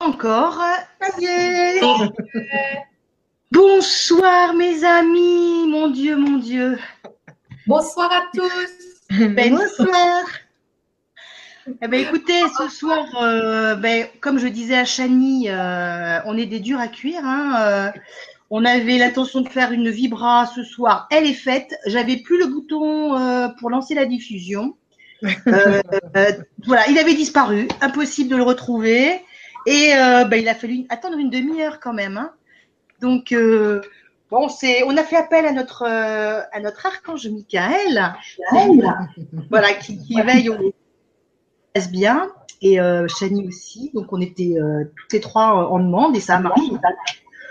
Encore. Bonsoir mes amis, mon Dieu, mon Dieu. Bonsoir à tous. Ben, bonsoir. Eh ben, écoutez, ce soir, euh, ben, comme je disais à Chani, euh, on est des durs à cuire. Hein, euh, on avait l'intention de faire une vibra ce soir. Elle est faite. J'avais plus le bouton pour lancer la diffusion. voilà, il avait disparu. Impossible de le retrouver. Et ben, il a fallu attendre une demi-heure quand même. Hein. Donc, bon, c'est, on a fait appel à notre, à notre archange Michael, voilà, qui, qui veille au bien et euh, Chani aussi. Donc on était euh, toutes les trois en demande et ça a marché.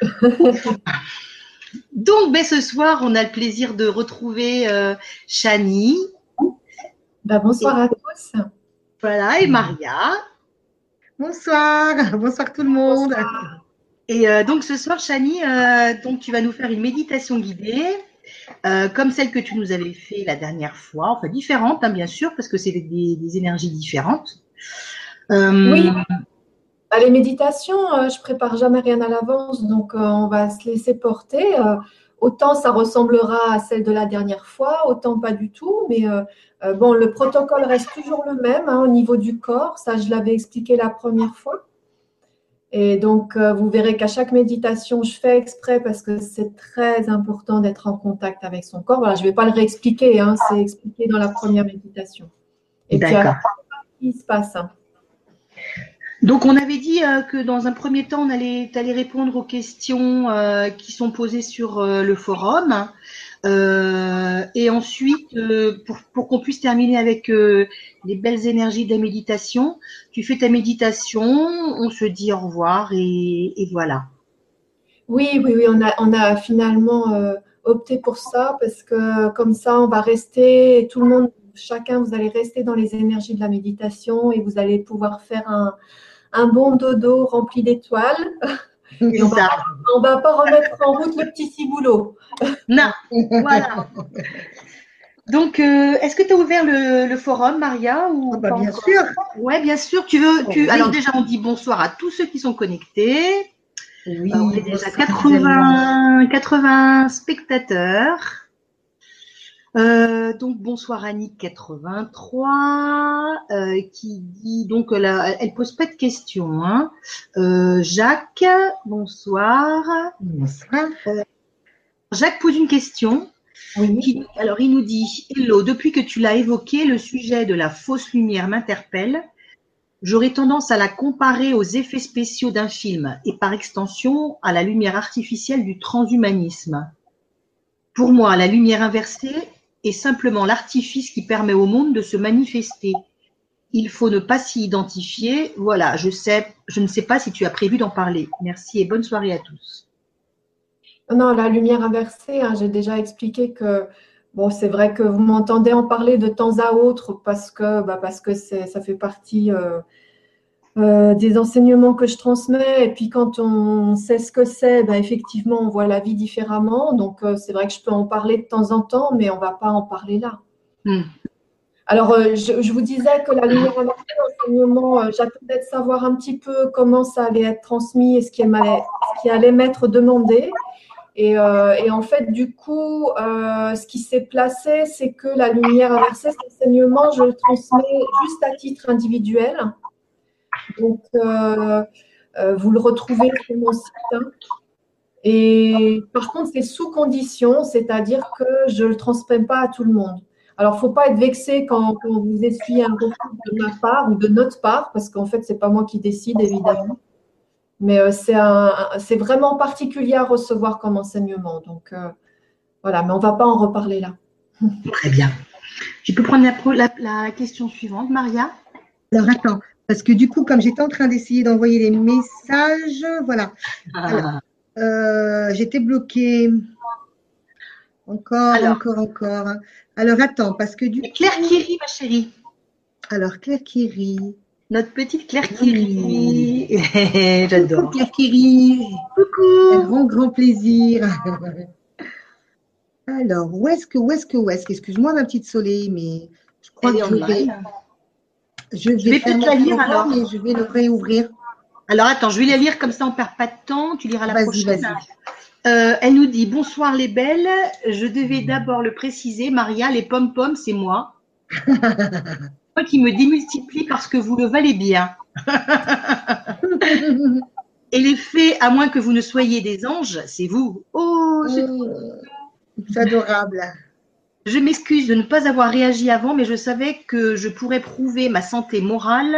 Donc ben, ce soir, on a le plaisir de retrouver euh, Chani. Bah, bonsoir à tous. Voilà, et Maria. Bonsoir, bonsoir tout le monde. Et euh, donc ce soir, Chani, donc tu vas nous faire une méditation guidée. Euh, comme celle que tu nous avais fait la dernière fois, enfin différente hein, bien sûr, parce que c'est des, énergies différentes. Euh, oui. Bah, les méditations, euh, je prépare jamais rien à l'avance, donc on va se laisser porter. Autant ça ressemblera à celle de la dernière fois, autant pas du tout. Mais bon, le protocole reste toujours le même hein, au niveau du corps. Ça, je l'avais expliqué la première fois. Et donc, euh, vous verrez qu'à chaque méditation, je fais exprès parce que c'est très important d'être en contact avec son corps. Voilà, je ne vais pas le réexpliquer, hein, c'est expliqué dans la première méditation. Et puis, ce qui se passe hein. Donc, on avait dit euh, que dans un premier temps, on allait, répondre aux questions euh, qui sont posées sur le forum. Euh, et ensuite, euh, pour, qu'on puisse terminer avec euh, les belles énergies de la méditation, tu fais ta méditation, on se dit au revoir et, voilà. Oui, oui, oui, on a finalement opté pour ça parce que comme ça, on va rester, tout le monde, chacun, vous allez rester dans les énergies de la méditation et vous allez pouvoir faire un, un bon dodo rempli d'étoiles. on ne va pas remettre en route le petit ciboulot. Non, voilà. Donc, euh, est-ce que tu as ouvert le, forum, Maria ou ah bah, Bien sûr. Oui, bien sûr. Tu veux, tu... Alors déjà, on dit bonsoir à tous ceux qui sont connectés. Oui, on est déjà 80, 80 spectateurs. Euh, donc bonsoir Annick 83 euh, qui dit donc elle, elle pose pas de questions. Hein. Euh, Jacques, bonsoir. Bonsoir. Jacques pose une question. Oui. alors il nous dit Hello, depuis que tu l'as évoqué, le sujet de la fausse lumière m'interpelle. J'aurais tendance à la comparer aux effets spéciaux d'un film et par extension à la lumière artificielle du transhumanisme. Pour moi, la lumière inversée est simplement l'artifice qui permet au monde de se manifester. Il faut ne pas s'y identifier. Voilà, je sais, je ne sais pas si tu as prévu d'en parler. Merci et bonne soirée à tous. Non, la lumière inversée, hein, j'ai déjà expliqué que bon, c'est vrai que vous m'entendez en parler de temps à autre parce que, bah, parce que ça fait partie euh, euh, des enseignements que je transmets. Et puis quand on sait ce que c'est, ben, effectivement, on voit la vie différemment. Donc euh, c'est vrai que je peux en parler de temps en temps, mais on ne va pas en parler là. Hmm. Alors, euh, je, vous disais que la lumière inversée, l'enseignement, j'attendais de savoir un petit peu comment ça allait être transmis et ce qui allait, ce qui allait m'être demandé. Et, et, en fait, du coup, ce qui s'est placé, c'est que la lumière inversée, cet enseignement, je le transmets juste à titre individuel. Donc, euh, euh, vous le retrouvez sur mon site. Hein. Et par contre, c'est sous condition, c'est-à-dire que je ne le transmets pas à tout le monde. Alors, il ne faut pas être vexé quand, vous essuyez un retour de ma part ou de notre part, parce qu'en fait, ce n'est pas moi qui décide, évidemment. Mais euh, c'est vraiment particulier à recevoir comme enseignement. Donc, voilà, mais on ne va pas en reparler là. Très bien. Je peux prendre la, la question suivante, Maria? Alors, attends. Parce que du coup, comme j'étais en train d'essayer d'envoyer les messages, voilà. Ah. Euh, j'étais bloquée. Encore, encore, encore. Alors attends, parce que du coup. Claire Kiri, ma chérie. Alors, Claire Kiri. Notre petite Claire Kiri. J'adore. Claire Kiri. Coucou. Un grand, grand plaisir. Alors, où est-ce que, où est-ce que, où est-ce que, excuse-moi ma petite soleil, mais je crois que je vais, je vais, peut-être la lire alors. Et je vais le réouvrir. Alors attends, je vais la lire comme ça, on perd pas de temps. Tu liras la prochaine. Euh, elle nous dit Bonsoir les belles. Je devais d'abord le préciser, Maria, les pom-poms, c'est moi. moi qui me démultiplie parce que vous le valez bien. Et les fées, à moins que vous ne soyez des anges, c'est vous. Oh, c'est C'est adorable. Je m'excuse de ne pas avoir réagi avant, mais je savais que je pourrais prouver ma santé morale,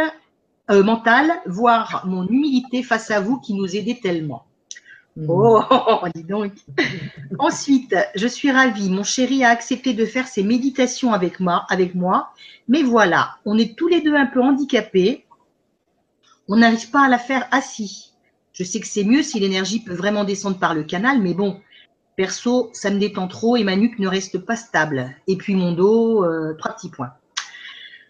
euh, mentale, voire mon humilité face à vous qui nous aidez tellement. Oh, dis donc. Ensuite, je suis ravie. Mon chéri a accepté de faire ses méditations avec moi, avec moi. Mais voilà, on est tous les deux un peu handicapés. On n'arrive pas à la faire assis. Je sais que c'est mieux si l'énergie peut vraiment descendre par le canal, mais bon, perso, ça me détend trop et ma nuque ne reste pas stable. Et puis mon dos, euh, trois petits points.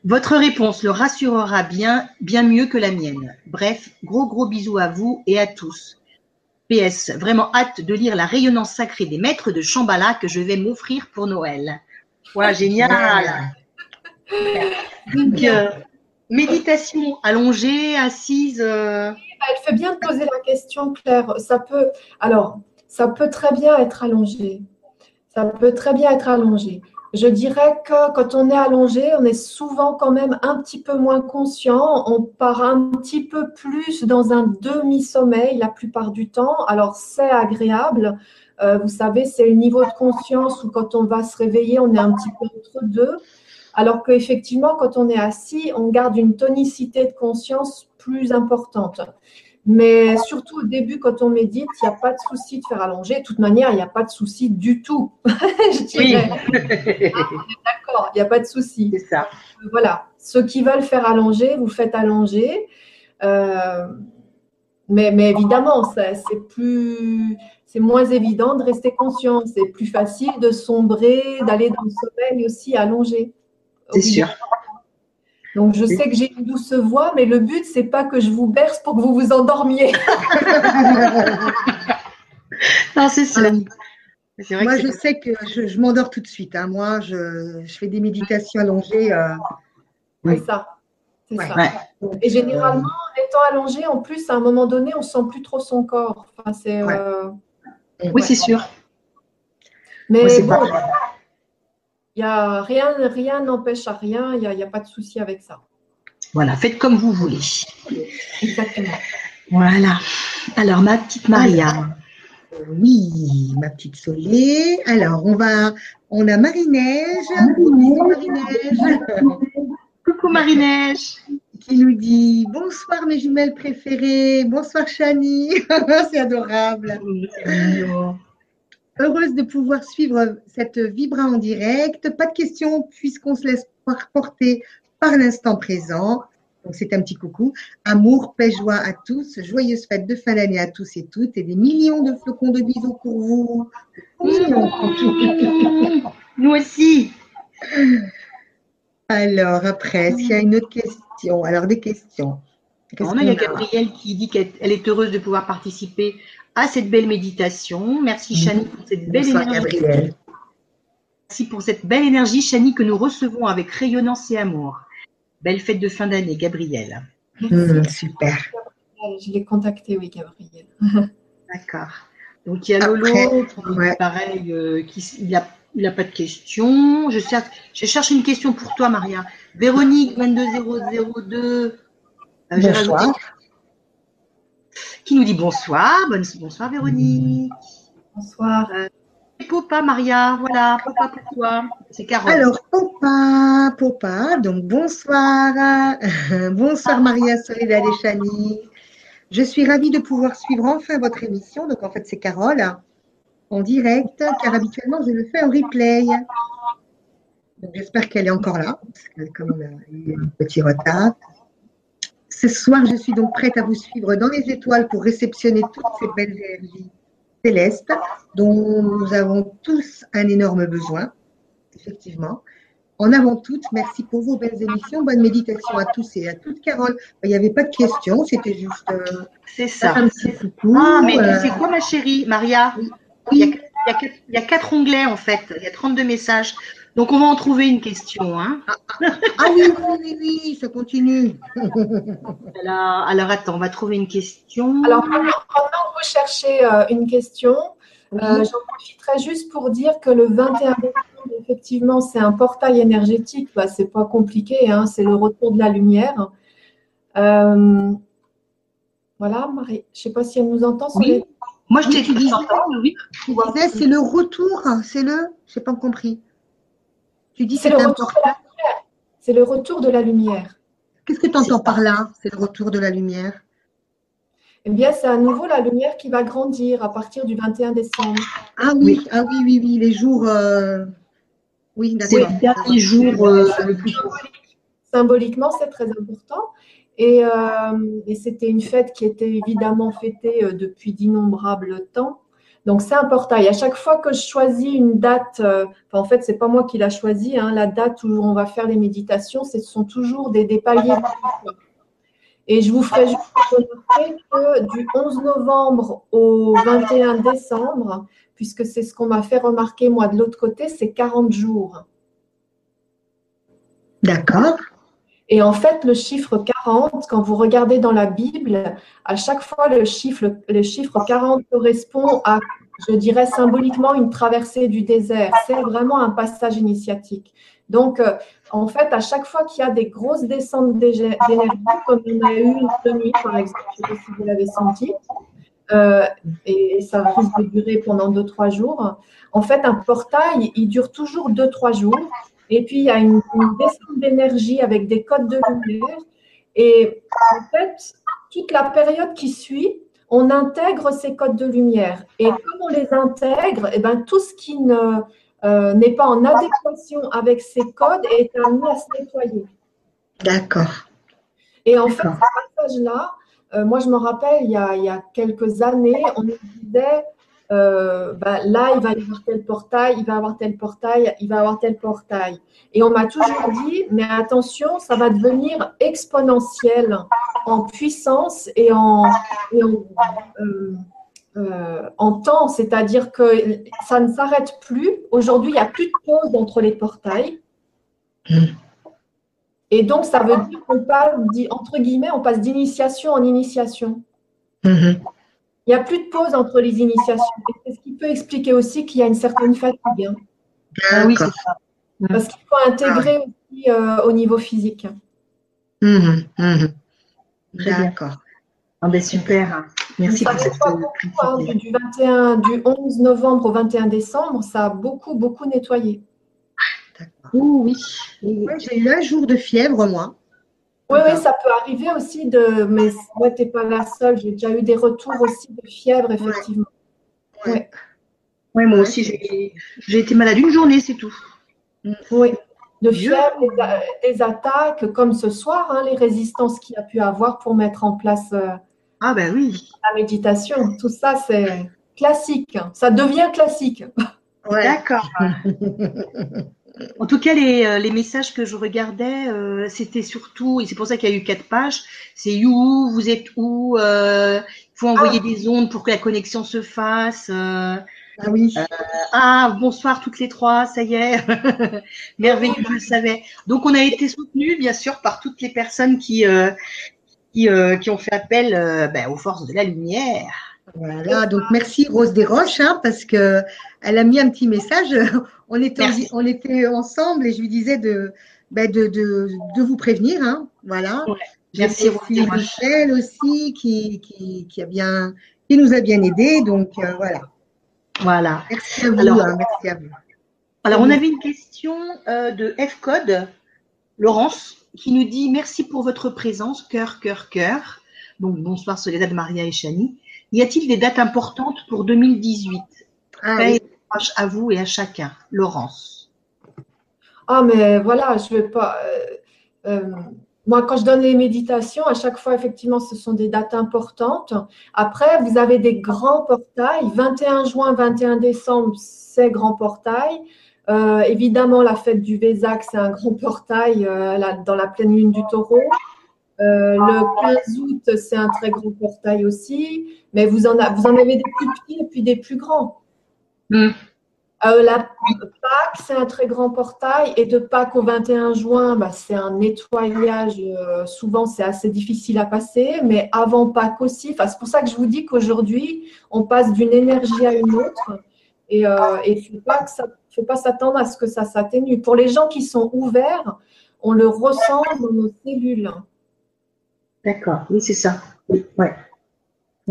Votre réponse le rassurera bien, bien mieux que la mienne. Bref, gros gros bisous à vous et à tous. PS, vraiment hâte de lire la rayonnance sacrée des maîtres de Shambhala que je vais m'offrir pour Noël. Voilà, génial. Donc, euh, méditation allongée, assise. euh, Elle fait bien de poser la question, Claire. Ça peut, alors, ça peut très bien être allongé. Ça peut très bien être allongé. Je dirais que quand on est allongé, on est souvent quand même un petit peu moins conscient. On part un petit peu plus dans un demi-sommeil la plupart du temps. Alors, c'est agréable. Euh, vous savez, c'est le niveau de conscience où quand on va se réveiller, on est un petit peu entre deux. Alors qu'effectivement, quand on est assis, on garde une tonicité de conscience plus importante. Mais surtout au début, quand on médite, il n'y a pas de souci de faire allonger. De toute manière, il n'y a pas de souci du tout. Je Oui, dirais. D'accord, il n'y a pas de souci. c'est ça. Voilà. Ceux qui veulent faire allonger, vous faites allonger. Euh, mais, mais évidemment, c'est plus, c'est moins évident de rester conscient. C'est plus facile de sombrer, d'aller dans le sommeil aussi allongé. C'est sûr. Donc, je sais que j'ai une douce voix, mais le but, c'est pas que je vous berce pour que vous vous endormiez. Non, c'est sûr. C'est vrai Moi, que je sais que je, je m'endors tout de suite. hein. Moi, je, je fais des méditations allongées. euh, C'est ça. C'est Ouais. ça. Ouais. Et généralement, étant allongé, en plus, à un moment donné, on sent plus trop son corps. Enfin, c'est, Ouais. euh, Oui, c'est sûr. Mais Moi, c'est bon, pareil. il y a rien, rien n'empêche à rien. Il n'y a, il y a pas de souci avec ça. Voilà, faites comme vous voulez. Exactement. Voilà. Alors, ma petite Maria. Oui, ma petite Solé. Alors, on va, on a Marie-Neige, Bonjour Marie-Neige, Coucou Marie-Neige. qui nous dit bonsoir mes jumelles préférées, bonsoir Chani, c'est adorable. Heureuse de pouvoir suivre cette vibra en direct. Pas de questions puisqu'on se laisse porter par l'instant présent. Donc c'est un petit coucou. Amour, paix, joie à tous. Joyeuses fêtes de fin d'année à tous et toutes et des millions de flocons de bisous pour vous. Nous aussi. Alors après, s'il y a une autre question, alors des questions. Qu'est-ce On a, il y a? Gabrielle qui dit qu'elle elle est heureuse de pouvoir participer à cette belle méditation. Merci Chani pour cette belle Bonsoir énergie. Gabriel. Merci pour cette belle énergie, Chani, que nous recevons avec rayonnance et amour. Belle fête de fin d'année, Gabrielle. Hum, super. Je l'ai contacté, oui, Gabriel. D'accord. Donc il y a Lolo Après, qui dit ouais. pareil, euh, qui, il n'a il a pas de questions. Je cherche, je cherche une question pour toi, Maria. Véronique 22002 euh, Bonsoir. Qui nous dit bonsoir. Bonne, bonsoir Véronique. Bonsoir. Popa Maria, voilà, Popa pour toi. C'est Carole. Alors, Popa, Popa, donc bonsoir. bonsoir Maria Soledad et Chani. Je suis ravie de pouvoir suivre enfin votre émission. Donc, en fait, c'est Carole en direct, car habituellement, je le fais en replay. Donc, j'espère qu'elle est encore là, parce qu'elle quand même a eu un petit retard. Ce soir, je suis donc prête à vous suivre dans les étoiles pour réceptionner toutes ces belles énergies célestes dont nous avons tous un énorme besoin, effectivement. En avant toutes, merci pour vos belles émissions. Bonne méditation à tous et à toutes. Carole, il n'y avait pas de questions, c'était juste euh, c'est ça. un petit coucou. Ah, mais euh, sais quoi, ma chérie, Maria? Il y, a, il, y a, quatre- il y a quatre onglets en fait. Il y a 32 messages. Donc, on va en trouver une question. Hein ah, ah, ah oui, oui, oui, ça continue. alors, alors, attends, on va trouver une question. Alors, pendant que vous cherchez euh, une question, euh, j'en profiterai juste pour dire que le 21 décembre, effectivement, c'est un portail énergétique. Bah, c'est pas compliqué, hein, c'est le retour de la lumière. Euh, voilà, Marie, je ne sais pas si elle nous entend. Oui. Moi, je t'ai dit, oui. c'est le retour, c'est le, je n'ai pas compris. Tu dis c'est le retour de la lumière. C'est le retour de la lumière. Qu'est-ce que tu entends par là C'est le retour de la lumière? Eh bien, c'est à nouveau la lumière qui va grandir à partir du 21 décembre. Ah oui, ah oui, oui, oui, les jours. Euh, oui, d'accord. Les jours euh, le plus Symboliquement, c'est très important. Et, euh, et c'était une fête qui était évidemment fêtée depuis d'innombrables temps. Donc c'est un portail. À chaque fois que je choisis une date, euh, en fait c'est pas moi qui l'a choisi, hein, la date où on va faire les méditations, ce sont toujours des, des paliers. Et je vous ferai juste remarquer que du 11 novembre au 21 décembre, puisque c'est ce qu'on m'a fait remarquer moi de l'autre côté, c'est 40 jours. D'accord. Et en fait, le chiffre 40, quand vous regardez dans la Bible, à chaque fois, le chiffre, le chiffre 40 correspond à, je dirais symboliquement, une traversée du désert. C'est vraiment un passage initiatique. Donc, euh, en fait, à chaque fois qu'il y a des grosses descentes d'énergie, comme on a eu une nuit, par exemple, je ne sais pas si vous l'avez senti, euh, et, ça risque de durer pendant 2-3 jours, en fait, un portail, il dure toujours 2-3 jours. Et puis, il y a une, descente d'énergie avec des codes de lumière. Et en fait, toute la période qui suit, on intègre ces codes de lumière. Et comme on les intègre, et eh ben, tout ce qui ne, euh, n'est pas en adéquation avec ces codes est amené à se nettoyer. D'accord. Et en fait, ce passage-là, euh, moi je me rappelle, il y, a, il y a quelques années, on nous disait euh, bah, là, il va y avoir tel portail, il va y avoir tel portail, il va y avoir tel portail. Et on m'a toujours dit, mais attention, ça va devenir exponentiel en puissance et en, euh, euh, en, temps, c'est-à-dire que ça ne s'arrête plus. Aujourd'hui, il n'y a plus de pause entre les portails. Et donc, ça veut dire qu'on passe, entre guillemets, on passe d'initiation en initiation. Mm-hmm. Il n'y a plus de pause entre les initiations. C'est ce qui peut expliquer aussi qu'il y a une certaine fatigue. Hein. Ah oui, c'est ça. Parce qu'il faut intégrer aussi euh, au niveau physique. Mmh, mmh. D'accord. Ah ben super. Merci pour cette hein, du, 21, du 11 novembre au 21 décembre, ça a beaucoup, beaucoup nettoyé. D'accord. oui. oui. J'ai eu un jour de fièvre, moi. Oui, oui, ça peut arriver aussi de. Mais ouais, tu n'es pas la seule. J'ai déjà eu des retours aussi de fièvre, effectivement. Oui, ouais. moi aussi, j'ai été malade une journée, c'est tout. Mm. Oui, de fièvre, des, attaques, comme ce soir, hein, les résistances qu'il a pu avoir pour mettre en place euh, ah ben oui. la méditation. Tout ça, c'est classique. Ça devient classique. D'accord. En tout cas, les, euh, les, messages que je regardais, euh, c'était surtout, et c'est pour ça qu'il y a eu quatre pages, c'est où, vous êtes où, euh, il faut envoyer ah. des ondes pour que la connexion se fasse. ah oui. ah, bonsoir toutes les trois, ça y est. Merveilleux, je le savais. Donc, on a été soutenus, bien sûr, par toutes les personnes qui, qui, qui, ont fait appel ben, aux forces de la lumière. Voilà, donc merci Rose Desroches, hein, parce que elle a mis un petit message. On était, on était ensemble et je lui disais de, ben de, de, de, vous prévenir. Hein, voilà. Merci Michel aussi qui, qui, qui, a bien, qui nous a bien aidés. Donc euh, voilà. Voilà. Merci à vous. Alors, hein, merci à vous. Alors, on avait une question euh, de F-Code, Laurence, qui nous dit Merci pour votre présence, cœur, cœur, cœur. Donc, bonsoir Soledad, Maria et Chani. Y a-t-il des dates importantes pour 2018 ah, À vous et à chacun. Laurence. Ah, mais voilà, je ne vais pas. Euh, euh, moi, quand je donne les méditations, à chaque fois, effectivement, ce sont des dates importantes. Après, vous avez des grands portails. 21 juin, 21 décembre, c'est grand portail. Euh, évidemment, la fête du Vézac, c'est un grand portail dans la pleine lune du taureau. Euh, le 15 août, c'est un très grand portail aussi, mais vous en, vous en avez des plus petits et puis des plus grands. Hmm. Euh, la Pâques, c'est un très grand portail. Et de Pâques au 21 juin, bah, c'est un nettoyage. Euh, souvent, c'est assez difficile à passer. Mais avant Pâques aussi. c'est pour ça que je vous dis qu'aujourd'hui, on passe d'une énergie à une autre. Et il ne faut pas s'attendre à ce que ça s'atténue. Pour les gens qui sont ouverts, on le ressent dans nos cellules. D'accord, oui, c'est ça. Ouais.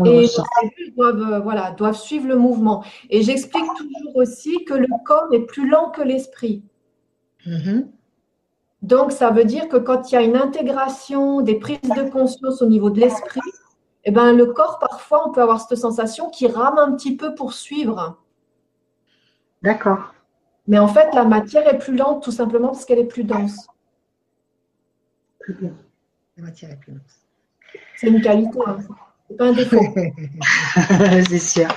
et les cellules doivent, euh, voilà, doivent suivre le mouvement. Et j'explique toujours aussi que le corps est plus lent que l'esprit. Mm-hmm. Donc, ça veut dire que quand il y a une intégration des prises de conscience au niveau de l'esprit, eh ben, le corps, parfois, on peut avoir cette sensation qui rame un petit peu pour suivre. D'accord. Mais en fait, la matière est plus lente tout simplement parce qu'elle est plus dense. Très bien. La matière est plus dense. C'est une qualité, hein. c'est pas un défaut. c'est sûr.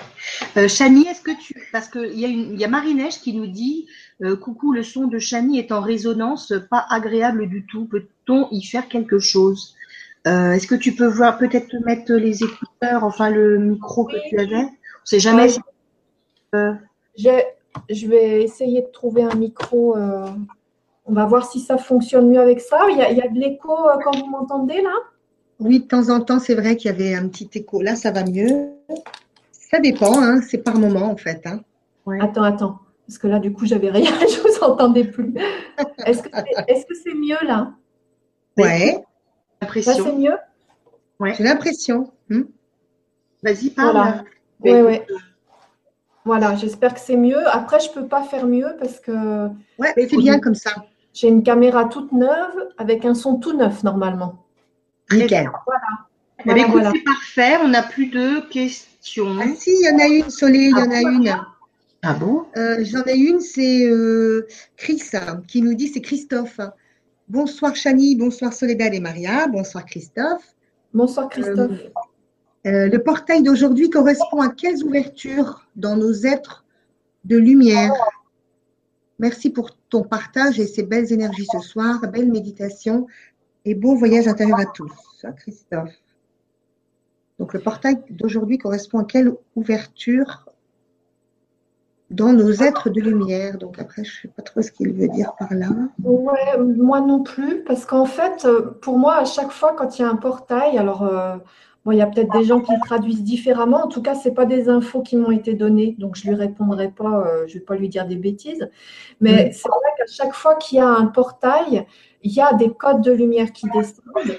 Euh, Chani, est-ce que tu. Parce qu'il y, a y a Marie-Neige qui nous dit euh, Coucou, le son de Chani est en résonance, pas agréable du tout. Peut-on y faire quelque chose? Euh, Est-ce que tu peux voir, peut-être mettre les écouteurs, enfin le micro que tu avais? On sait jamais. je vais essayer de trouver un micro. On va voir si ça fonctionne mieux avec ça. Il y a, il y a de l'écho quand vous m'entendez là? Oui, de temps en temps, c'est vrai qu'il y avait un petit écho. Là, ça va mieux. Ça dépend, hein, c'est par moment en fait. Hein. Attends, attends. Parce que là, du coup, j'avais rien, je ne vous entendais plus. Est-ce que c'est mieux là? Ouais. L'impression. c'est mieux? Ouais. J'ai l'impression. Hmm. Vas-y, parle. Voilà. Oui, oui. Voilà, j'espère que c'est mieux. Après, je ne peux pas faire mieux parce que. Ouais, c'est bien comme ça. J'ai une caméra toute neuve avec un son tout neuf normalement. Nickel. Voilà. écoute, c'est parfait. On n'a plus de questions. Ah si, il y en a une, Soleil, il y en a ah, une. Ah bon? Euh, J'en ai une, c'est euh, Chris qui nous dit, c'est Christophe. Bonsoir Chani, bonsoir Soledad et Maria, bonsoir Christophe. Bonsoir Christophe. Euh, le portail d'aujourd'hui correspond à quelles ouvertures dans nos êtres de lumière? Merci pour ton partage et ces belles énergies ce soir, belle méditation et beau voyage intérieur à tous, à Christophe. Donc le portail d'aujourd'hui correspond à quelle ouverture dans nos êtres de lumière? Donc après, je ne sais pas trop ce qu'il veut dire par là. Ouais, moi non plus, parce qu'en fait, pour moi, à chaque fois quand il y a un portail, alors euh, il y a peut-être des gens qui le traduisent différemment. En tout cas, ce pas des infos qui m'ont été données, donc je ne lui répondrai pas, euh, je ne vais pas lui dire des bêtises. Mais mm. c'est vrai qu'à chaque fois qu'il y a un portail, il y a des codes de lumière qui descendent.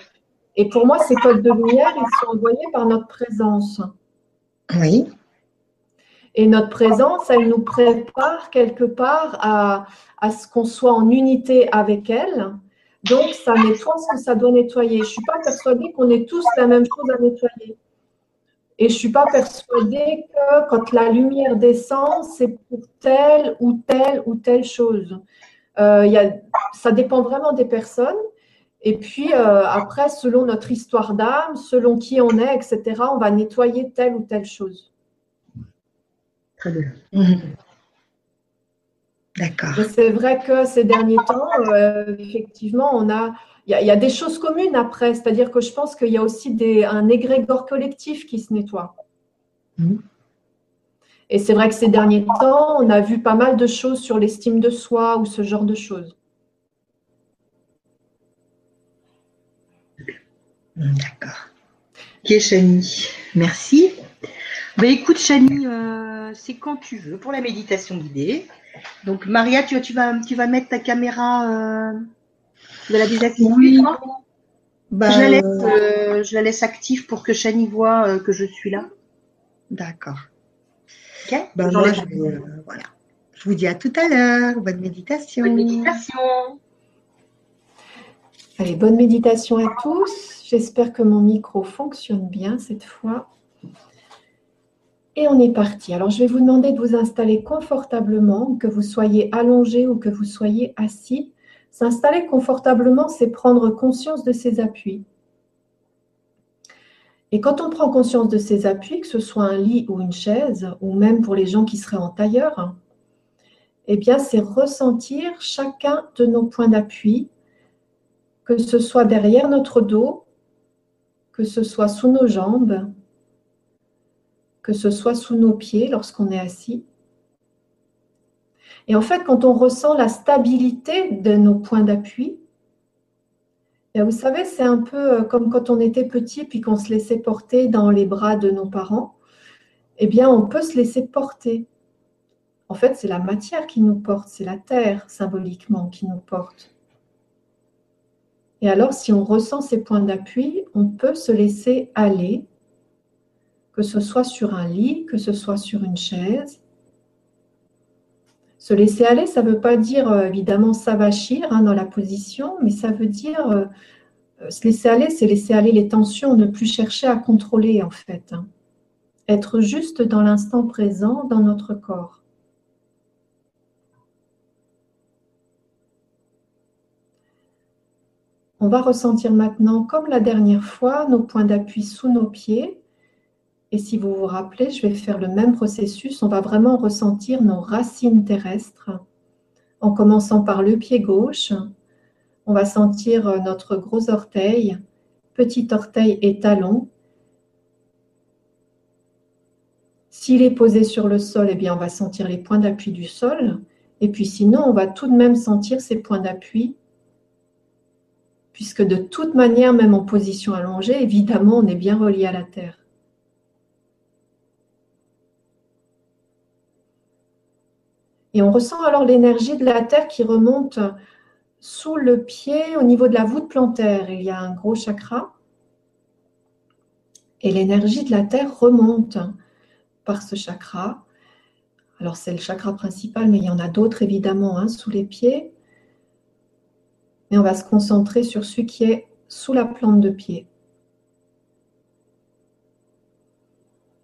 Et pour moi, ces codes de lumière, ils sont envoyés par notre présence. Oui. Et notre présence, elle nous prépare quelque part à, à ce qu'on soit en unité avec elle. Donc, ça nettoie ce que ça doit nettoyer. Je ne suis pas persuadée qu'on ait tous la même chose à nettoyer. Et je ne suis pas persuadée que quand la lumière descend, c'est pour telle ou telle ou telle chose. Euh, y a, ça dépend vraiment des personnes. Et puis euh, après, selon notre histoire d'âme, selon qui on est, etc., on va nettoyer telle ou telle chose. Très bien. D'accord. C'est vrai que ces derniers temps, euh, effectivement, on a, il y, a des choses communes après. C'est-à-dire que je pense qu'il y a aussi des, un égrégore collectif qui se nettoie. Mhm. Et c'est vrai que ces derniers temps, on a vu pas mal de choses sur l'estime de soi ou ce genre de choses. D'accord. Ok, Chani. Merci. Ben, écoute, Chani, euh, c'est quand tu veux pour la méditation guidée. Donc, Maria, tu, tu, vas, tu vas mettre ta caméra, euh, de la désactiver oui. Je, la laisse, euh, je la laisse active pour que Chani voit que je suis là. D'accord. Ben, euh, je, vous dis à tout à l'heure. Bonne méditation. Bonne méditation. Allez, bonne méditation à tous. J'espère que mon micro fonctionne bien cette fois. Et on est parti. Alors, je vais vous demander de vous installer confortablement, que vous soyez allongé ou que vous soyez assis. S'installer confortablement, c'est prendre conscience de ses appuis. Et quand on prend conscience de ces appuis, que ce soit un lit ou une chaise, ou même pour les gens qui seraient en tailleur, eh bien, c'est ressentir chacun de nos points d'appui, que ce soit derrière notre dos, que ce soit sous nos jambes, que ce soit sous nos pieds lorsqu'on est assis. Et en fait, quand on ressent la stabilité de nos points d'appui, vous savez, c'est un peu euh, comme quand on était petit puis qu'on se laissait porter dans les bras de nos parents. Eh bien, on peut se laisser porter. En fait, c'est la matière qui nous porte, c'est la terre symboliquement qui nous porte. Et alors, si on ressent ces points d'appui, on peut se laisser aller, que ce soit sur un lit, que ce soit sur une chaise. Se laisser aller, ça ne veut pas dire euh, évidemment s'avachir hein, dans la position, mais ça veut dire euh, euh, se laisser aller, c'est laisser aller les tensions, ne plus chercher à contrôler en fait. Hein. Être juste dans l'instant présent, dans notre corps. On va ressentir maintenant, comme la dernière fois, nos points d'appui sous nos pieds. Et si vous vous rappelez, je vais faire le même processus. On va vraiment ressentir nos racines terrestres en commençant par le pied gauche. On va sentir notre gros orteil, petit orteil et talon. S'il est posé sur le sol, eh bien, on va sentir les points d'appui du sol. Et puis sinon, on va tout de même sentir ces points d'appui puisque de toute manière, même en position allongée, évidemment, on est bien relié à la Terre. Et on ressent alors l'énergie de la Terre qui remonte sous le pied au niveau de la voûte plantaire. Il y a un gros chakra. Et l'énergie de la Terre remonte par ce chakra. Alors c'est le chakra principal, mais il y en a d'autres évidemment hein, sous les pieds mais on va se concentrer sur ce qui est sous la plante de pied.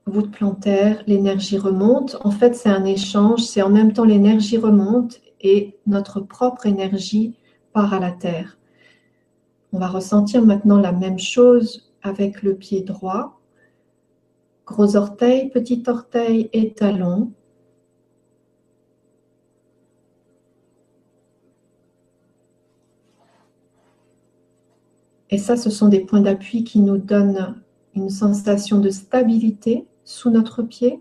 Voûte plantaire, l'énergie remonte. En fait, c'est un échange, c'est en même temps l'énergie remonte et notre propre énergie part à la terre. On va ressentir maintenant la même chose avec le pied droit. Gros orteil, petit orteil et talon. Et ça, ce sont des points d'appui qui nous donnent une sensation de stabilité sous notre pied.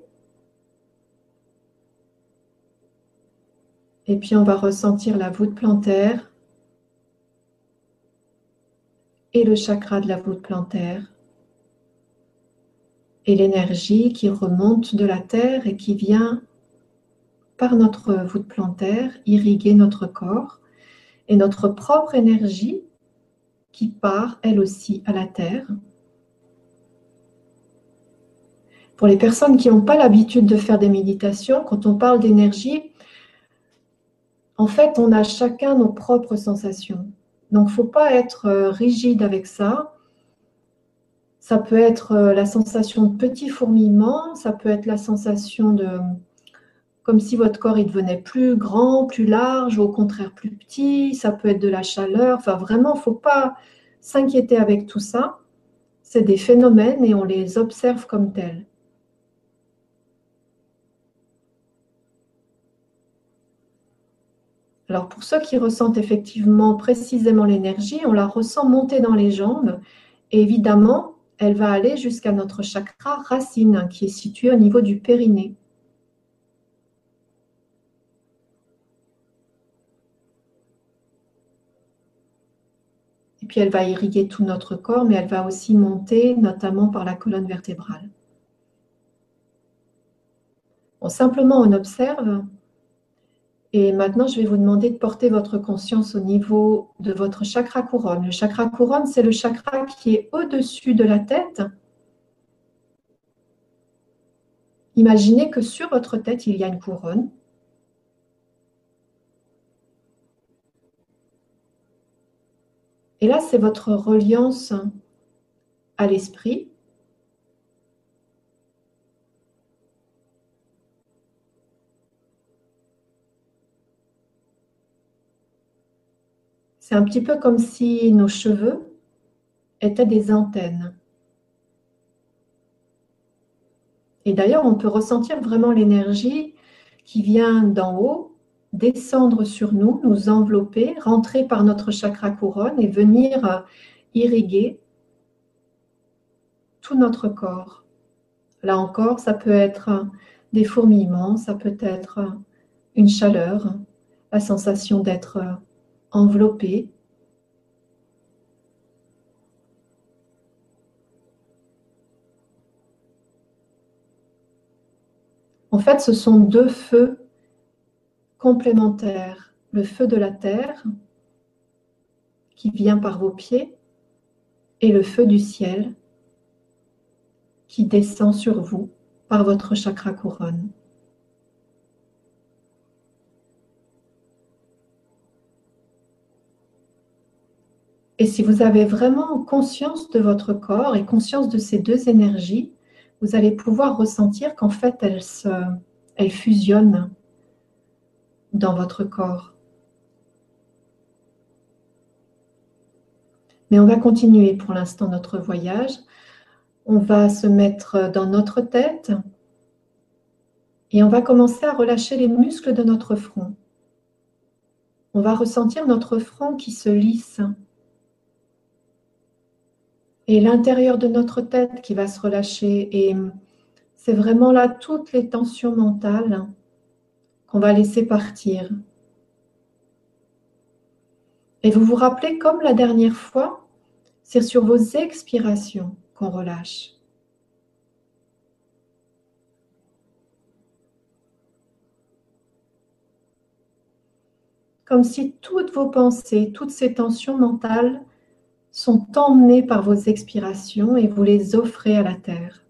Et puis on va ressentir la voûte plantaire et le chakra de la voûte plantaire et l'énergie qui remonte de la terre et qui vient par notre voûte plantaire irriguer notre corps et notre propre énergie qui part elle aussi à la terre. Pour les personnes qui n'ont pas l'habitude de faire des méditations, quand on parle d'énergie, en fait, on a chacun nos propres sensations. Donc, il ne faut pas être euh, rigide avec ça. Ça peut être euh, la sensation de petit fourmillement, ça peut être la sensation de comme si votre corps il devenait plus grand, plus large, au contraire plus petit, ça peut être de la chaleur. Enfin, vraiment, il ne faut pas s'inquiéter avec tout ça. C'est des phénomènes et on les observe comme tels. Alors pour ceux qui ressentent effectivement précisément l'énergie, on la ressent monter dans les jambes et évidemment, elle va aller jusqu'à notre chakra racine qui est situé au niveau du périnée. Et puis elle va irriguer tout notre corps, mais elle va aussi monter notamment par la colonne vertébrale. Simplement on observe. Et maintenant, je vais vous demander de porter votre conscience au niveau de votre chakra couronne. Le chakra couronne, c'est le chakra qui est au-dessus de la tête. Imaginez que sur votre tête, il y a une couronne. Et là, c'est votre reliance à l'esprit. C'est un petit peu comme si nos cheveux étaient des antennes. Et d'ailleurs, on peut ressentir vraiment l'énergie qui vient d'en haut descendre sur nous, nous envelopper, rentrer par notre chakra couronne et venir euh, irriguer tout notre corps. Là encore, ça peut être des fourmillements, ça peut être une chaleur, la sensation d'être enveloppé. En fait, ce sont deux feux complémentaires. Le feu de la terre qui vient par vos pieds et le feu du ciel qui descend sur vous par votre chakra couronne. Et si vous avez vraiment conscience de votre corps et conscience de ces deux énergies, vous allez pouvoir ressentir qu'en fait, elles fusionnent dans votre corps. Mais on va continuer pour l'instant notre voyage. On va se mettre dans notre tête et on va commencer à relâcher les muscles de notre front. On va ressentir notre front qui se lisse et l'intérieur de notre tête qui va se relâcher. Et c'est vraiment là toutes les tensions mentales qu'on va laisser partir. Et vous vous rappelez, comme la dernière fois, c'est sur vos expirations qu'on relâche. Comme si toutes vos pensées, toutes ces tensions mentales sont emmenés par vos expirations et vous les offrez à la terre.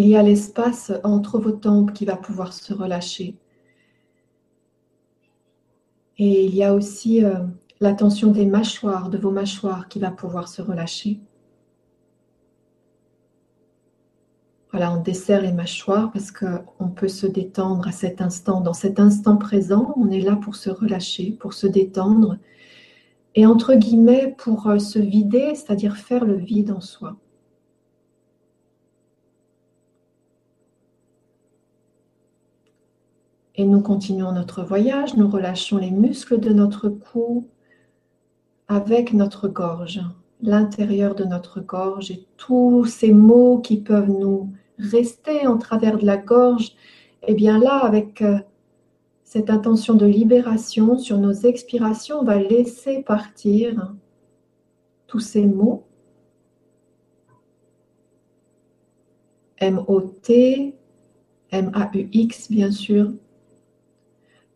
Il y a l'espace entre vos tempes qui va pouvoir se relâcher. Et il y a aussi euh, la tension des mâchoires, de vos mâchoires qui va pouvoir se relâcher. Voilà, on dessert les mâchoires parce qu'on peut se détendre à cet instant. Dans cet instant présent, on est là pour se relâcher, pour se détendre et entre guillemets pour euh, se vider, c'est-à-dire faire le vide en soi. Et nous continuons notre voyage, nous relâchons les muscles de notre cou avec notre gorge, l'intérieur de notre gorge et tous ces mots qui peuvent nous rester en travers de la gorge, et eh bien là, avec euh, cette intention de libération sur nos expirations, on va laisser partir tous ces mots. M-O-T, M-A-U-X, bien sûr.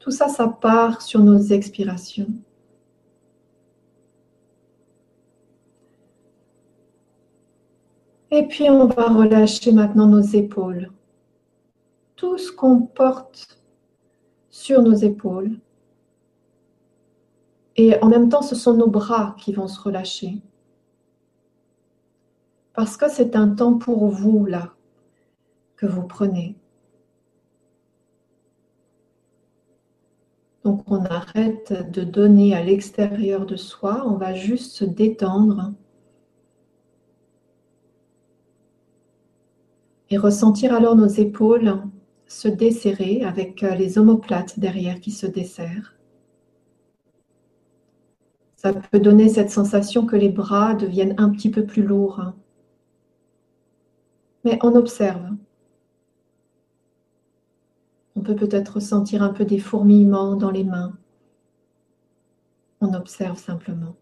Tout ça, ça part sur nos expirations. Et puis on va relâcher maintenant nos épaules. Tout ce qu'on porte sur nos épaules. Et en même temps, ce sont nos bras qui vont se relâcher. Parce que c'est un temps pour vous, là, que vous prenez. Donc on arrête de donner à l'extérieur de soi, on va juste se détendre et ressentir alors nos épaules se desserrer avec euh, les omoplates derrière qui se desserrent. Ça peut donner cette sensation que les bras deviennent un petit peu plus lourds. Mais on observe. On peut peut-être ressentir un peu des fourmillements dans les mains. On observe simplement.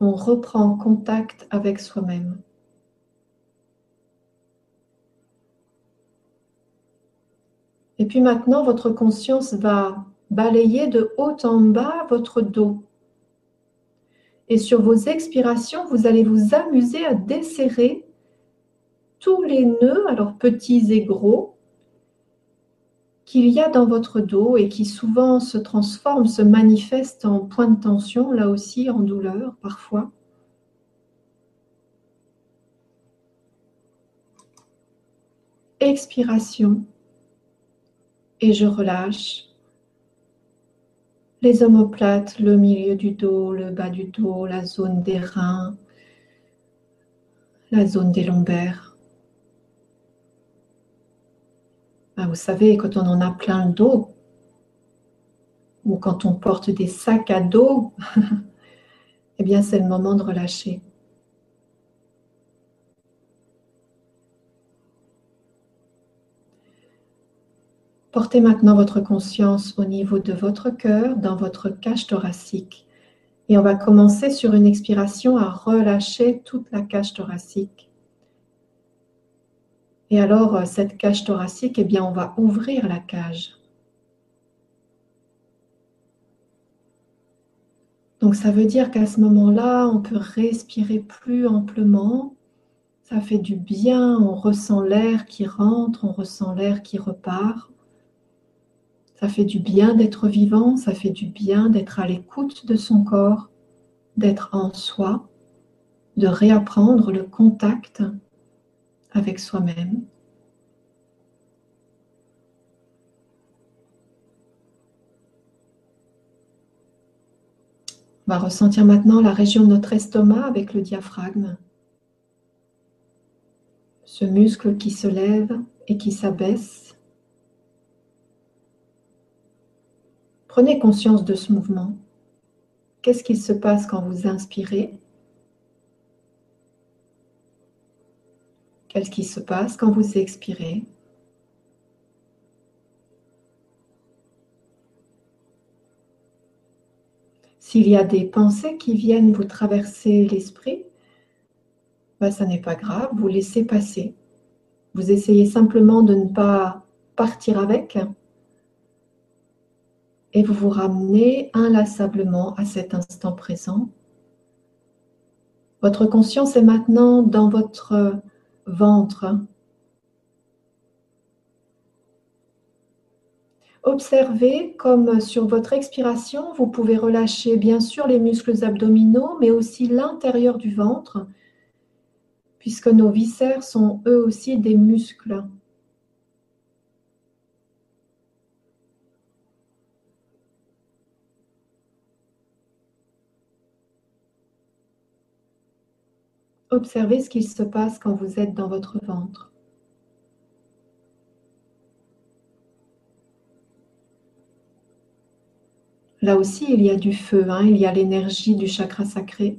on reprend contact avec soi-même. Et puis maintenant, votre conscience va balayer de haut en bas votre dos. Et sur vos expirations, vous allez vous amuser à desserrer tous les nœuds, alors petits et gros, qu'il y a dans votre dos et qui souvent se transforme, se manifeste en point de tension, là aussi en douleur parfois. Expiration. Et je relâche les omoplates, le milieu du dos, le bas du dos, la zone des reins, la zone des lombaires. Ben, vous savez, quand on en a plein le dos, ou quand on porte des sacs à dos, eh bien c'est le moment de relâcher. Portez maintenant votre conscience au niveau de votre cœur, dans votre cage thoracique. Et on va commencer sur une expiration à relâcher toute la cage thoracique. Et alors, euh, cette cage thoracique, eh bien, on va ouvrir la cage. Donc, ça veut dire qu'à ce moment-là, on peut respirer plus amplement. Ça fait du bien, on ressent l'air qui rentre, on ressent l'air qui repart. Ça fait du bien d'être vivant, ça fait du bien d'être à l'écoute de son corps, d'être en soi, de réapprendre le contact avec soi-même. On va ressentir maintenant la région de notre estomac avec le diaphragme. Ce muscle qui se lève et qui s'abaisse. Prenez conscience de ce mouvement. Qu'est-ce qui se passe quand vous inspirez Qu'est-ce qui se passe quand vous expirez S'il y a des pensées qui viennent vous traverser l'esprit, ben, ça n'est pas grave, vous laissez passer. Vous essayez simplement de ne pas partir avec et vous vous ramenez inlassablement à cet instant présent. Votre conscience est maintenant dans votre ventre. Observez comme sur votre expiration, vous pouvez relâcher bien sûr les muscles abdominaux, mais aussi l'intérieur du ventre, puisque nos viscères sont eux aussi des muscles. Observez ce qu'il se passe quand vous êtes dans votre ventre. Là aussi, il y a du feu, hein, il y a l'énergie du chakra sacré.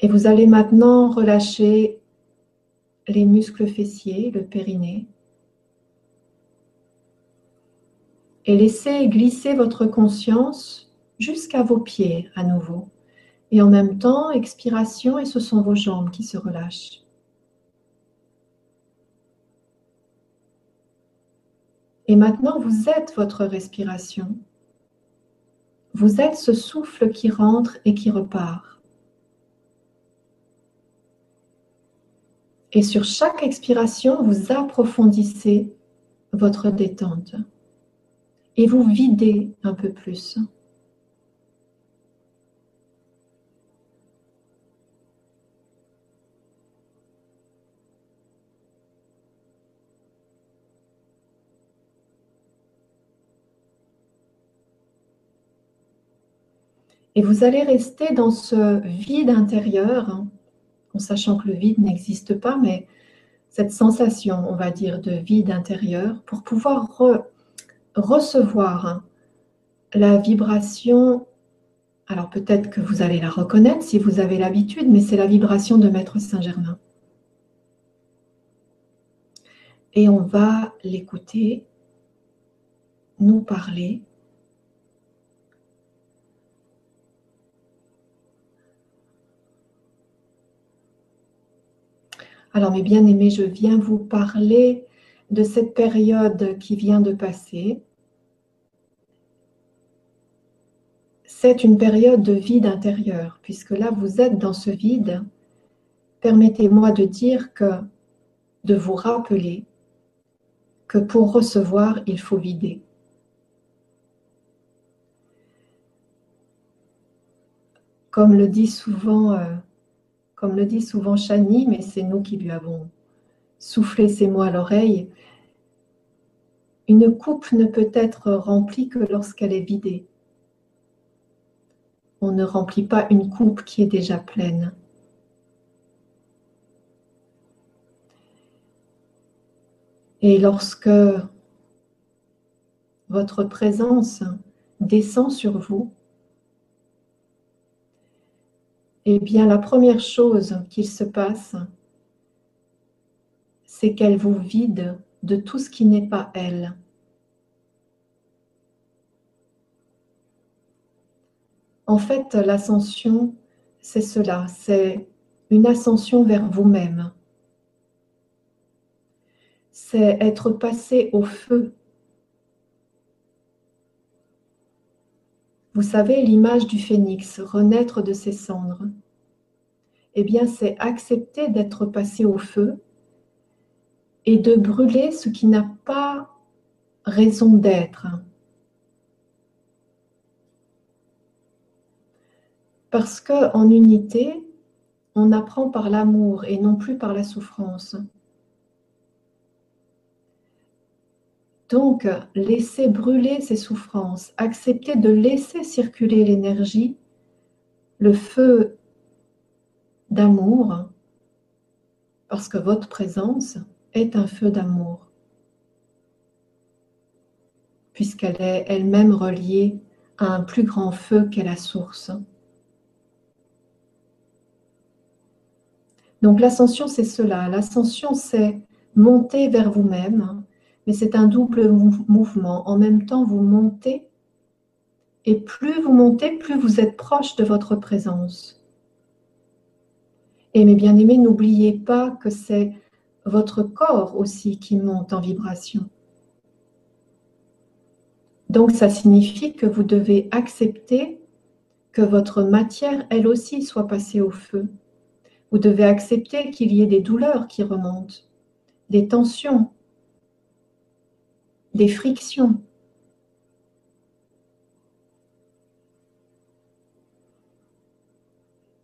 Et vous allez maintenant relâcher les muscles fessiers, le périnée. Et laisser glisser votre conscience jusqu'à vos pieds à nouveau. Et en même temps, expiration et ce sont vos jambes qui se relâchent. Et maintenant, vous êtes votre respiration. Vous êtes ce souffle qui rentre et qui repart. Et sur chaque expiration, vous approfondissez votre détente et vous videz un peu plus. Et vous allez rester dans ce vide intérieur, hein, en sachant que le vide n'existe pas, mais cette sensation, on va dire, de vide intérieur, pour pouvoir recevoir hein, la vibration. Alors peut-être que vous allez la reconnaître si vous avez l'habitude, mais c'est la vibration de Maître Saint-Germain. Et on va l'écouter nous parler Alors mes bien-aimés, je viens vous parler de cette période qui vient de passer. C'est une période de vide intérieur, puisque là vous êtes dans ce vide. Permettez-moi de dire que, de vous rappeler que pour recevoir, il faut vider. Comme le dit souvent euh, comme le dit souvent Chani, mais c'est nous qui lui avons soufflé ces mots à l'oreille, une coupe ne peut être remplie que lorsqu'elle est vidée. On ne remplit pas une coupe qui est déjà pleine. Et lorsque votre présence descend sur vous, eh bien, la première chose qu'il se passe, c'est qu'elle vous vide de tout ce qui n'est pas elle. En fait, l'ascension, c'est cela, c'est une ascension vers vous-même. C'est être passé au feu. Vous savez, l'image du phénix, renaître de ses cendres. Eh bien, c'est accepter d'être passé au feu et de brûler ce qui n'a pas raison d'être. Parce qu'en unité, on apprend par l'amour et non plus par la souffrance. Donc, laisser brûler ces souffrances, accepter de laisser circuler l'énergie, le feu d'amour, parce que votre présence est un feu d'amour, puisqu'elle est elle-même reliée à un plus grand feu qu'est la source. Donc l'ascension, c'est cela. L'ascension, c'est monter vers vous-même, mais c'est un double mouvement. En même temps, vous montez, et plus vous montez, plus vous êtes proche de votre présence. Et mes bien-aimés, n'oubliez pas que c'est votre corps aussi qui monte en vibration. Donc ça signifie que vous devez accepter que votre matière, elle aussi, soit passée au feu. Vous devez accepter qu'il y ait des douleurs qui remontent, des tensions, des frictions.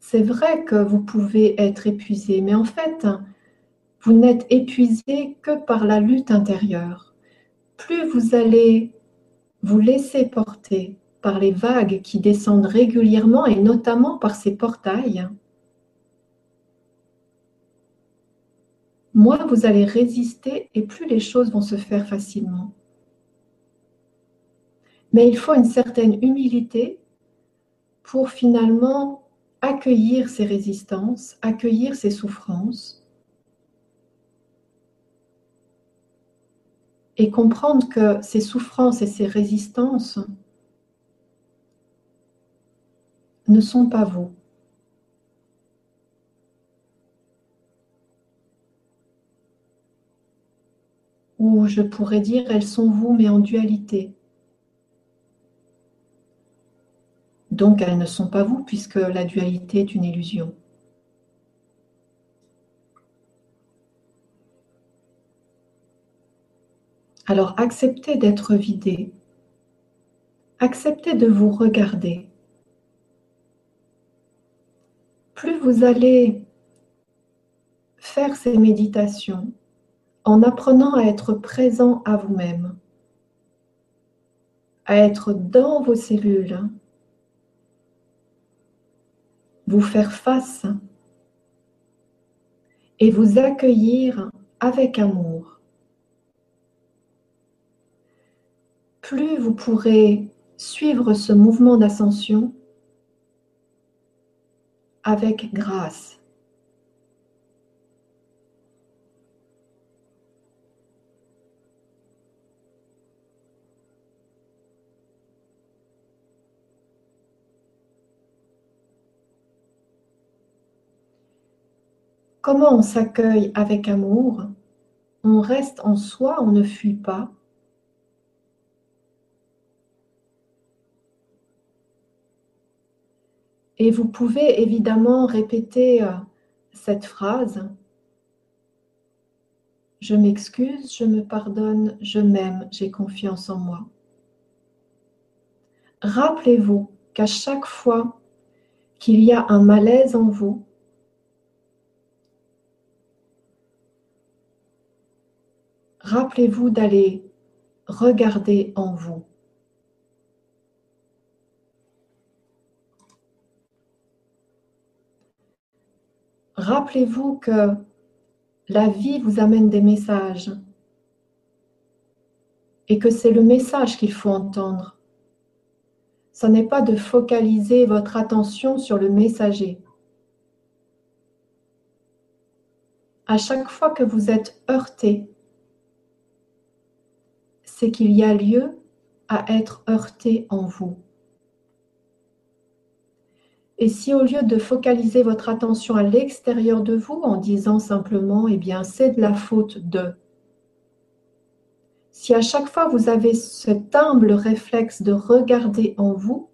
C'est vrai que vous pouvez être épuisé, mais en fait, vous n'êtes épuisé que par la lutte intérieure. Plus vous allez vous laisser porter par les vagues qui descendent régulièrement et notamment par ces portails, moins vous allez résister et plus les choses vont se faire facilement. Mais il faut une certaine humilité pour finalement accueillir ces résistances, accueillir ces souffrances et comprendre que ces souffrances et ces résistances ne sont pas vous. Ou je pourrais dire, elles sont vous, mais en dualité. Donc elles ne sont pas vous, puisque la dualité est une illusion. Alors acceptez d'être vidé. Acceptez de vous regarder. Plus vous allez faire ces méditations en apprenant à être présent à vous-même, à être dans vos cellules, vous faire face et vous accueillir avec amour. plus vous pourrez suivre ce mouvement d'ascension avec grâce. Comment on s'accueille avec amour? On reste en soi, on ne fuit pas. Et vous pouvez évidemment répéter euh, cette phrase. Je m'excuse, je me pardonne, je m'aime, j'ai confiance en moi. Rappelez-vous qu'à chaque fois qu'il y a un malaise en vous, rappelez-vous d'aller regarder en vous. Rappelez-vous que la vie vous amène des messages et que c'est le message qu'il faut entendre. Ce n'est pas de focaliser votre attention sur le messager. à chaque fois que vous êtes heurté, c'est qu'il y a lieu à être heurté en vous. Et si au lieu de focaliser votre attention à l'extérieur de vous en disant simplement, eh bien, c'est de la faute de, si à chaque fois vous avez cet humble réflexe de regarder en vous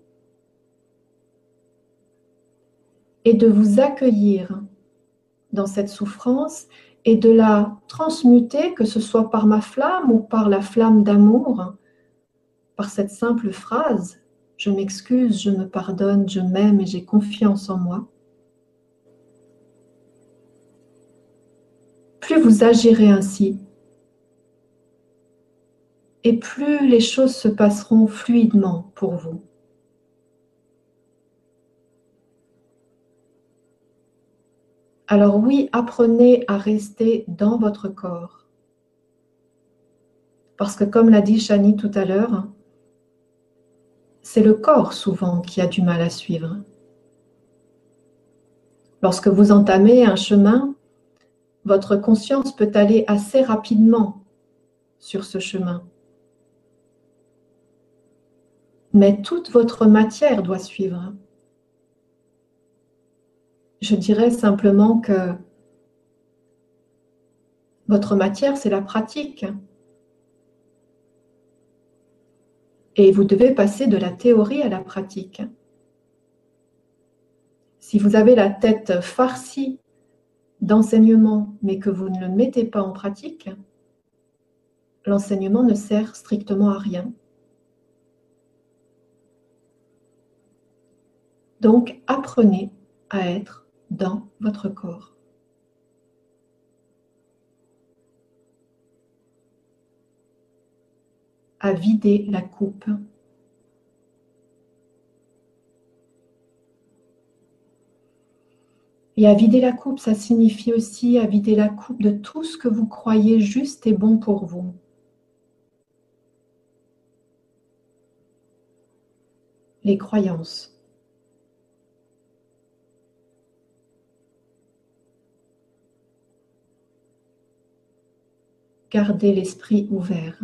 et de vous accueillir dans cette souffrance et de la transmuter, que ce soit par ma flamme ou par la flamme d'amour, par cette simple phrase, je m'excuse, je me pardonne, je m'aime et j'ai confiance en moi. Plus vous agirez ainsi, et plus les choses se passeront fluidement pour vous. Alors oui, apprenez à rester dans votre corps. Parce que comme l'a dit Shani tout à l'heure, c'est le corps souvent qui a du mal à suivre. Lorsque vous entamez un chemin, votre conscience peut aller assez rapidement sur ce chemin. Mais toute votre matière doit suivre. Je dirais simplement que votre matière, c'est la pratique. Et vous devez passer de la théorie à la pratique. Si vous avez la tête farcie d'enseignement, mais que vous ne le mettez pas en pratique, l'enseignement ne sert strictement à rien. Donc, apprenez à être dans votre corps. à vider la coupe. Et à vider la coupe, ça signifie aussi à vider la coupe de tout ce que vous croyez juste et bon pour vous. Les croyances. Gardez l'esprit ouvert.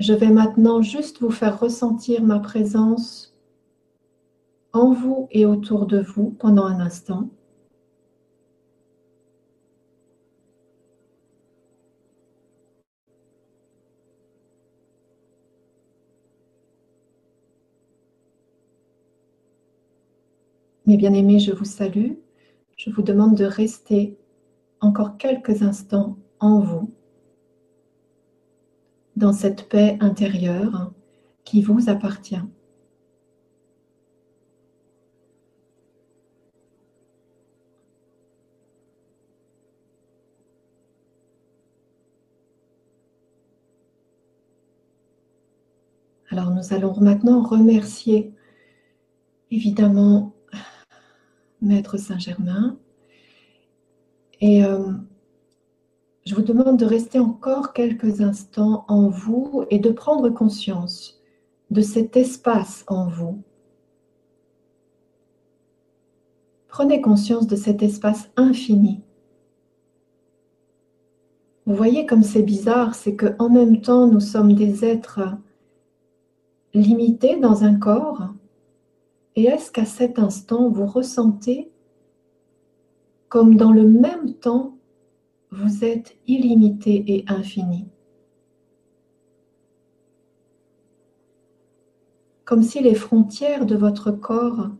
Je vais maintenant juste vous faire ressentir ma présence en vous et autour de vous pendant un instant. Mes bien-aimés, je vous salue. Je vous demande de rester encore quelques instants en vous dans cette paix intérieure qui vous appartient. Alors nous allons maintenant remercier évidemment Maître Saint-Germain et euh, je vous demande de rester encore quelques instants en vous et de prendre conscience de cet espace en vous. Prenez conscience de cet espace infini. Vous voyez comme c'est bizarre, c'est que en même temps nous sommes des êtres limités dans un corps. Et est-ce qu'à cet instant vous ressentez comme dans le même temps vous êtes illimité et infini? Comme si les frontières de votre corps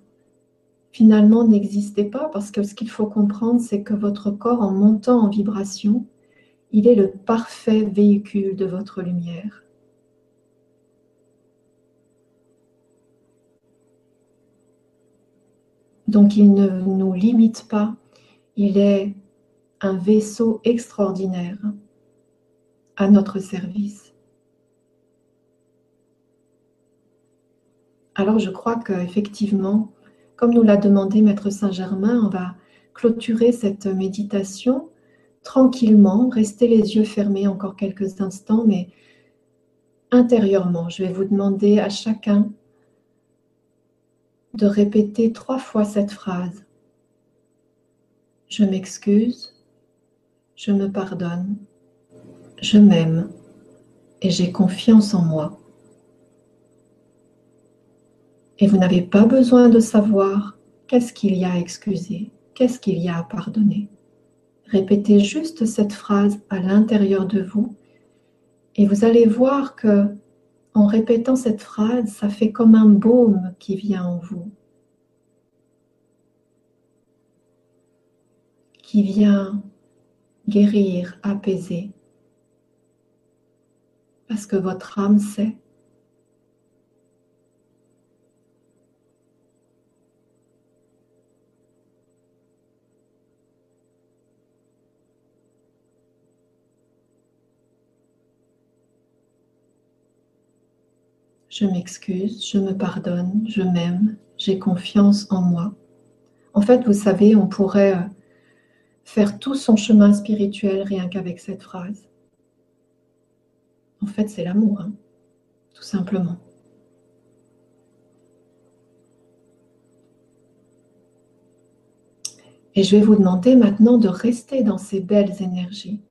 finalement n'existaient pas, parce que ce qu'il faut comprendre, c'est que votre corps, en montant en vibration, il est le parfait véhicule de votre lumière. Donc il ne nous limite pas, il est un vaisseau extraordinaire à notre service. Alors je crois qu'effectivement, comme nous l'a demandé Maître Saint-Germain, on va clôturer cette méditation tranquillement, rester les yeux fermés encore quelques instants, mais intérieurement, je vais vous demander à chacun de répéter trois fois cette phrase. Je m'excuse, je me pardonne, je m'aime et j'ai confiance en moi. Et vous n'avez pas besoin de savoir qu'est-ce qu'il y a à excuser, qu'est-ce qu'il y a à pardonner. Répétez juste cette phrase à l'intérieur de vous et vous allez voir que en répétant cette phrase, ça fait comme un baume qui vient en vous, qui vient guérir, apaiser, parce que votre âme sait Je m'excuse, je me pardonne, je m'aime, j'ai confiance en moi. En fait, vous savez, on pourrait euh, faire tout son chemin spirituel rien qu'avec cette phrase. En fait, c'est l'amour, hein, tout simplement. Et je vais vous demander maintenant de rester dans ces belles énergies.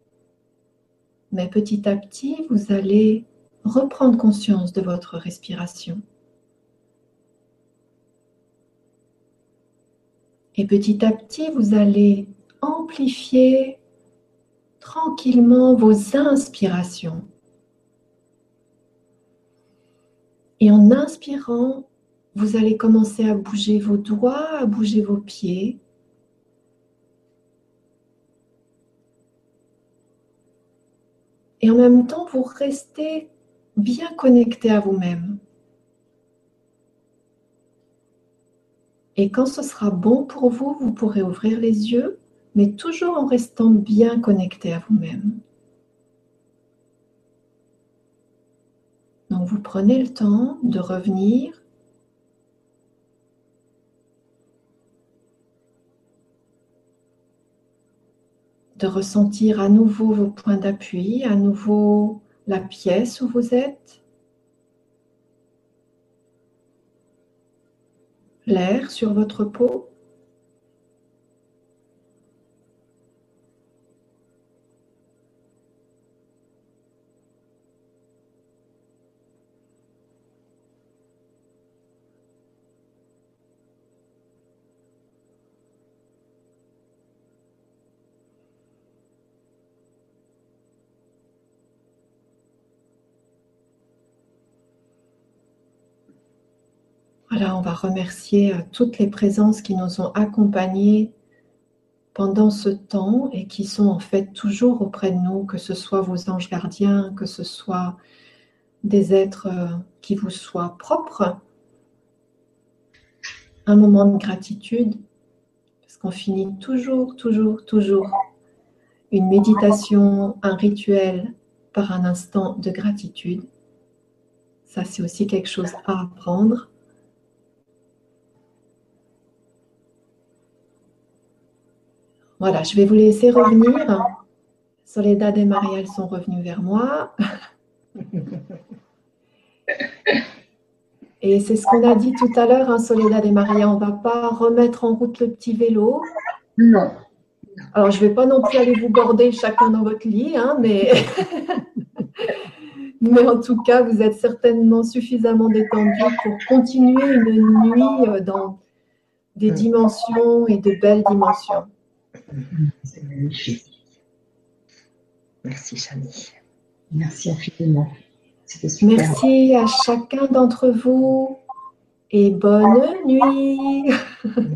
Mais petit à petit, vous allez reprendre conscience de votre respiration. Et petit à petit, vous allez amplifier tranquillement vos inspirations. Et en inspirant, vous allez commencer à bouger vos doigts, à bouger vos pieds. Et en même temps, vous restez bien connecté à vous-même. Et quand ce sera bon pour vous, vous pourrez ouvrir les yeux, mais toujours en restant bien connecté à vous-même. Donc vous prenez le temps de revenir de ressentir à nouveau vos points d'appui, à nouveau la pièce où vous êtes, l'air sur votre peau. Voilà, on va remercier euh, toutes les présences qui nous ont accompagnés pendant ce temps et qui sont en fait toujours auprès de nous, que ce soit vos anges gardiens, que ce soit des êtres euh, qui vous soient propres. Un moment de gratitude, parce qu'on finit toujours, toujours, toujours une méditation, un rituel par un instant de gratitude. Ça, c'est aussi quelque chose à apprendre. Voilà, je vais vous laisser revenir. Soledad et Marielle sont revenus vers moi. Et c'est ce qu'on a dit tout à l'heure, hein, Soledad et Maria, on ne va pas remettre en route le petit vélo. Non. Alors, je ne vais pas non plus aller vous border chacun dans votre lit, hein, mais... mais en tout cas, vous êtes certainement suffisamment détendus pour continuer une nuit euh, dans des dimensions et de belles dimensions. C'est magnifique. Merci, Chani. Merci infiniment. Merci à chacun d'entre vous et bonne nuit.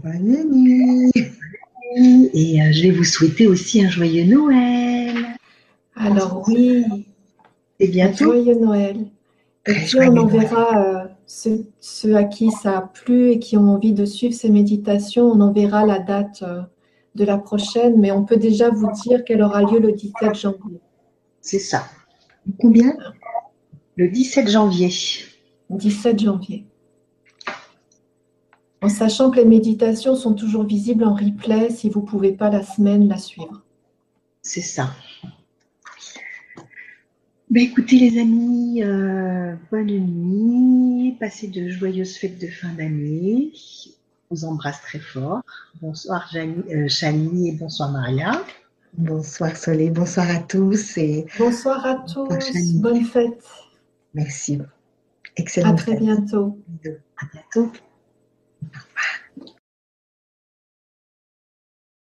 Bonne nuit. Et euh, je vais vous souhaiter aussi un joyeux Noël. Alors oui. Et bientôt. joyeux Noël. Et puis on enverra euh, ceux, ceux, à qui ça a plu et qui ont envie de suivre ces méditations, on enverra la date. Euh, de la prochaine, mais on peut déjà vous dire qu'elle aura lieu le 17 janvier. C'est ça. Combien? Le 17 janvier. 17 janvier. En sachant que les méditations sont toujours visibles en replay si vous ne pouvez pas la semaine la suivre. C'est ça. Ben, écoutez les amis, euh, bonne nuit, passez de joyeuses fêtes de fin d'année. Je vous embrasse très fort. Bonsoir euh, Chani, et bonsoir Maria. Bonsoir Soleil, bonsoir à tous. Et bonsoir à tous, bonne fête. Merci. Excellent. À très bientôt. À bientôt.